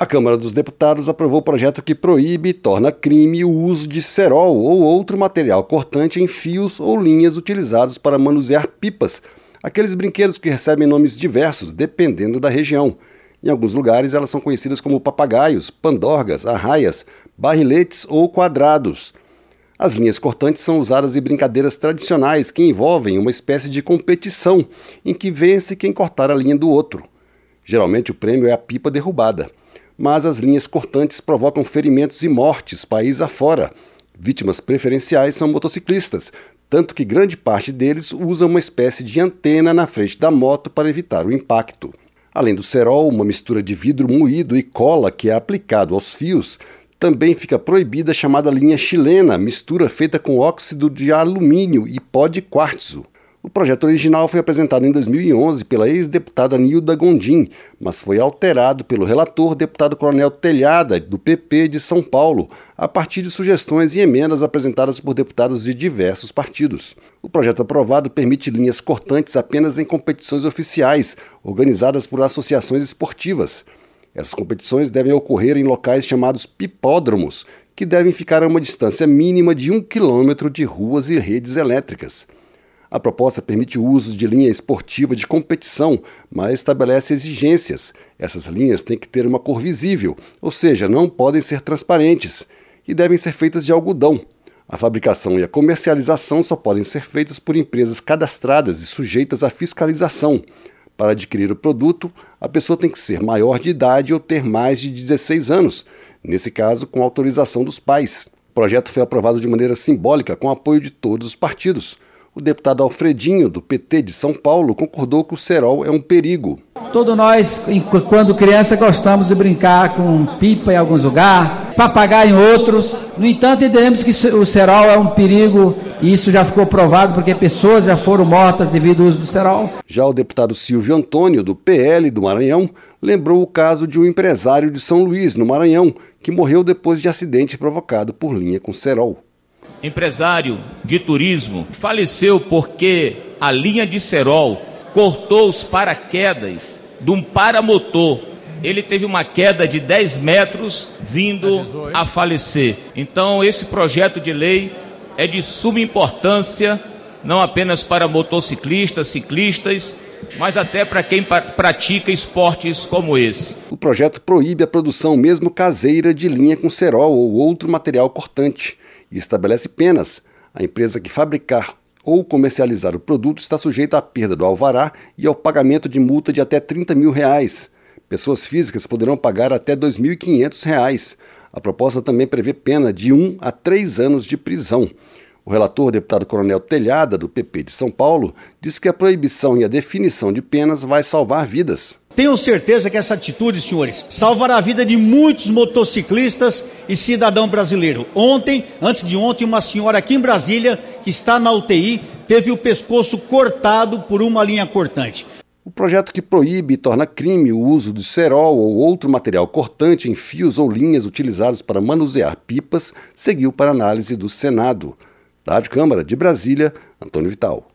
A Câmara dos Deputados aprovou o projeto que proíbe e torna crime o uso de cerol ou outro material cortante em fios ou linhas utilizados para manusear pipas, aqueles brinquedos que recebem nomes diversos dependendo da região. Em alguns lugares elas são conhecidas como papagaios, pandorgas, arraias, barriletes ou quadrados. As linhas cortantes são usadas em brincadeiras tradicionais que envolvem uma espécie de competição em que vence quem cortar a linha do outro. Geralmente o prêmio é a pipa derrubada mas as linhas cortantes provocam ferimentos e mortes país afora. Vítimas preferenciais são motociclistas, tanto que grande parte deles usa uma espécie de antena na frente da moto para evitar o impacto. Além do cerol, uma mistura de vidro moído e cola que é aplicado aos fios, também fica proibida a chamada linha chilena, mistura feita com óxido de alumínio e pó de quartzo. O projeto original foi apresentado em 2011 pela ex-deputada Nilda Gondim, mas foi alterado pelo relator deputado Coronel Telhada, do PP de São Paulo, a partir de sugestões e emendas apresentadas por deputados de diversos partidos. O projeto aprovado permite linhas cortantes apenas em competições oficiais, organizadas por associações esportivas. Essas competições devem ocorrer em locais chamados pipódromos, que devem ficar a uma distância mínima de um quilômetro de ruas e redes elétricas. A proposta permite o uso de linha esportiva de competição, mas estabelece exigências. Essas linhas têm que ter uma cor visível, ou seja, não podem ser transparentes, e devem ser feitas de algodão. A fabricação e a comercialização só podem ser feitas por empresas cadastradas e sujeitas à fiscalização. Para adquirir o produto, a pessoa tem que ser maior de idade ou ter mais de 16 anos, nesse caso, com autorização dos pais. O projeto foi aprovado de maneira simbólica com apoio de todos os partidos o deputado Alfredinho, do PT de São Paulo, concordou que o cerol é um perigo. Todos nós, quando criança, gostamos de brincar com pipa em alguns lugares, papagaio em outros. No entanto, entendemos que o cerol é um perigo e isso já ficou provado porque pessoas já foram mortas devido ao uso do cerol. Já o deputado Silvio Antônio, do PL do Maranhão, lembrou o caso de um empresário de São Luís, no Maranhão, que morreu depois de acidente provocado por linha com cerol empresário de turismo, faleceu porque a linha de cerol cortou os paraquedas de um paramotor. Ele teve uma queda de 10 metros vindo a falecer. Então, esse projeto de lei é de suma importância, não apenas para motociclistas, ciclistas, mas até para quem pratica esportes como esse. O projeto proíbe a produção mesmo caseira de linha com cerol ou outro material cortante e estabelece penas. A empresa que fabricar ou comercializar o produto está sujeita à perda do alvará e ao pagamento de multa de até 30 mil reais. Pessoas físicas poderão pagar até R$ 2.500. A proposta também prevê pena de 1 a 3 anos de prisão. O relator, deputado Coronel Telhada, do PP de São Paulo, disse que a proibição e a definição de penas vai salvar vidas. Tenho certeza que essa atitude, senhores, salvará a vida de muitos motociclistas e cidadão brasileiro. Ontem, antes de ontem, uma senhora aqui em Brasília, que está na UTI, teve o pescoço cortado por uma linha cortante. O projeto que proíbe e torna crime o uso de cerol ou outro material cortante em fios ou linhas utilizados para manusear pipas seguiu para análise do Senado. Da Rádio Câmara de Brasília, Antônio Vital.